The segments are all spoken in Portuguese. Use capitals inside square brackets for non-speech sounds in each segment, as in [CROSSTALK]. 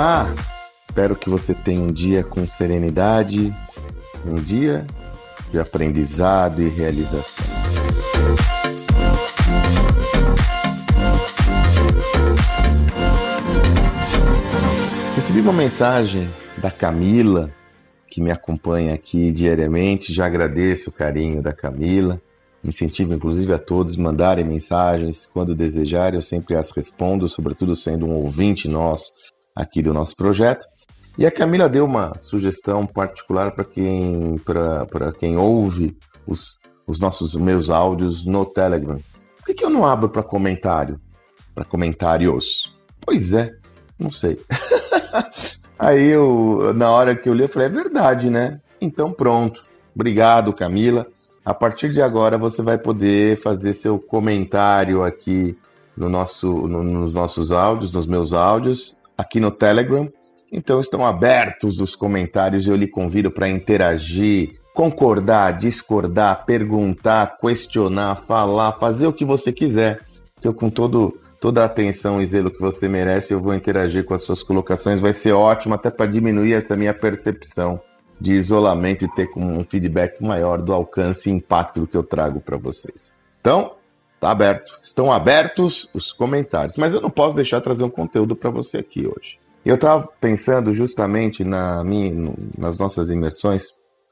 Olá! Espero que você tenha um dia com serenidade, um dia de aprendizado e realização. Recebi uma mensagem da Camila, que me acompanha aqui diariamente. Já agradeço o carinho da Camila. Incentivo inclusive a todos mandarem mensagens quando desejarem, eu sempre as respondo, sobretudo sendo um ouvinte nosso aqui do nosso projeto. E a Camila deu uma sugestão particular para quem, quem ouve os, os nossos meus áudios no Telegram. Por que, que eu não abro para comentário? Para comentários? Pois é, não sei. [LAUGHS] Aí eu, na hora que eu li, eu falei, é verdade, né? Então pronto. Obrigado, Camila. A partir de agora você vai poder fazer seu comentário aqui no nosso, no, nos nossos áudios, nos meus áudios, aqui no Telegram. Então estão abertos os comentários e eu lhe convido para interagir, concordar, discordar, perguntar, questionar, falar, fazer o que você quiser. Que eu com todo toda a atenção e zelo que você merece, eu vou interagir com as suas colocações. Vai ser ótimo até para diminuir essa minha percepção de isolamento e ter um feedback maior do alcance e impacto que eu trago para vocês. Então, tá aberto. Estão abertos os comentários, mas eu não posso deixar de trazer um conteúdo para você aqui hoje. Eu estava pensando justamente na minha, nas nossas imersões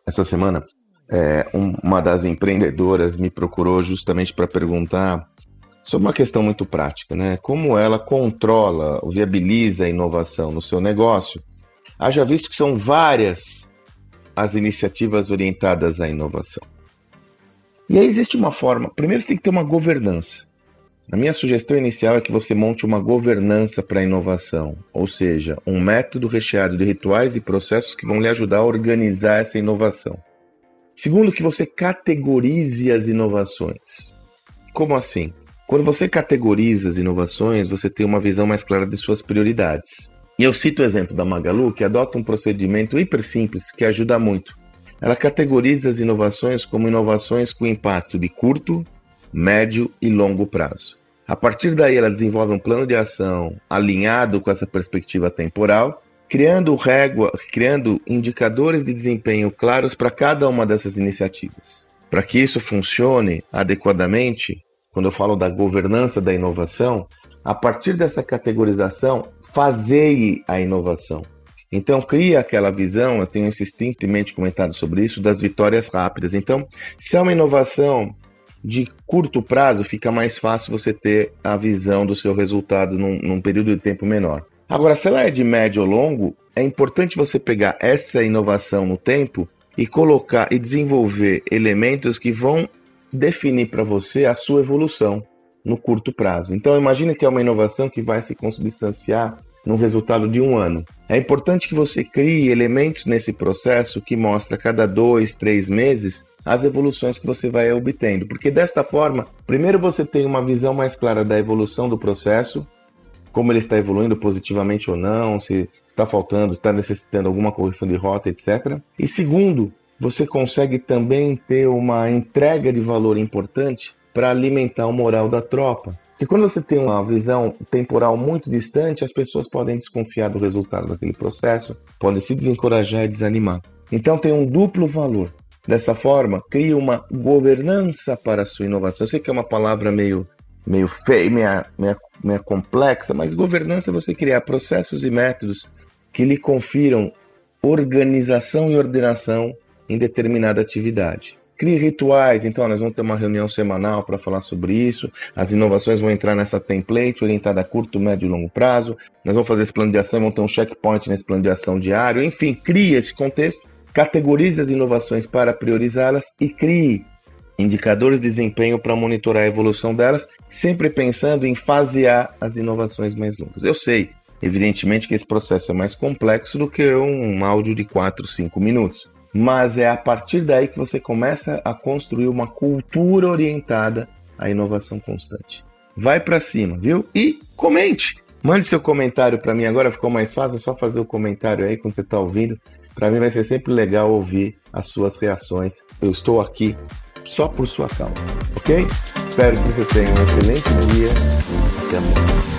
essa semana. É, uma das empreendedoras me procurou justamente para perguntar sobre uma questão muito prática, né? Como ela controla, viabiliza a inovação no seu negócio. Haja visto que são várias as iniciativas orientadas à inovação. E aí existe uma forma. Primeiro você tem que ter uma governança. A minha sugestão inicial é que você monte uma governança para a inovação, ou seja, um método recheado de rituais e processos que vão lhe ajudar a organizar essa inovação. Segundo, que você categorize as inovações. Como assim? Quando você categoriza as inovações, você tem uma visão mais clara de suas prioridades. E eu cito o exemplo da Magalu, que adota um procedimento hiper simples que ajuda muito. Ela categoriza as inovações como inovações com impacto de curto, médio e longo prazo. A partir daí, ela desenvolve um plano de ação alinhado com essa perspectiva temporal, criando régua, criando indicadores de desempenho claros para cada uma dessas iniciativas. Para que isso funcione adequadamente, quando eu falo da governança da inovação, a partir dessa categorização, fazeie a inovação. Então, cria aquela visão, eu tenho insistentemente comentado sobre isso, das vitórias rápidas. Então, se é uma inovação de curto prazo, fica mais fácil você ter a visão do seu resultado num, num período de tempo menor. Agora, se ela é de médio ou longo, é importante você pegar essa inovação no tempo e colocar e desenvolver elementos que vão definir para você a sua evolução no curto prazo. Então, imagine que é uma inovação que vai se consubstanciar no resultado de um ano. É importante que você crie elementos nesse processo que mostra a cada dois, três meses as evoluções que você vai obtendo, porque desta forma, primeiro você tem uma visão mais clara da evolução do processo, como ele está evoluindo positivamente ou não, se está faltando, está necessitando alguma correção de rota, etc. E segundo, você consegue também ter uma entrega de valor importante para alimentar o moral da tropa. Porque quando você tem uma visão temporal muito distante, as pessoas podem desconfiar do resultado daquele processo, podem se desencorajar e desanimar. Então tem um duplo valor. Dessa forma, crie uma governança para a sua inovação. Eu sei que é uma palavra meio, meio feia, meio, meio, meio complexa, mas governança é você criar processos e métodos que lhe confiram organização e ordenação em determinada atividade. Crie rituais, então nós vamos ter uma reunião semanal para falar sobre isso. As inovações vão entrar nessa template orientada a curto, médio e longo prazo. Nós vamos fazer esse plano de ação, vamos ter um checkpoint nesse plano de ação diário. Enfim, crie esse contexto, categorize as inovações para priorizá-las e crie indicadores de desempenho para monitorar a evolução delas, sempre pensando em fasear as inovações mais longas. Eu sei, evidentemente, que esse processo é mais complexo do que um áudio de 4, 5 minutos mas é a partir daí que você começa a construir uma cultura orientada à inovação constante. Vai para cima, viu? E comente. Mande seu comentário para mim agora, ficou mais fácil, é só fazer o comentário aí quando você está ouvindo. Para mim vai ser sempre legal ouvir as suas reações. Eu estou aqui só por sua causa, ok? Espero que você tenha um excelente dia. Até a próxima.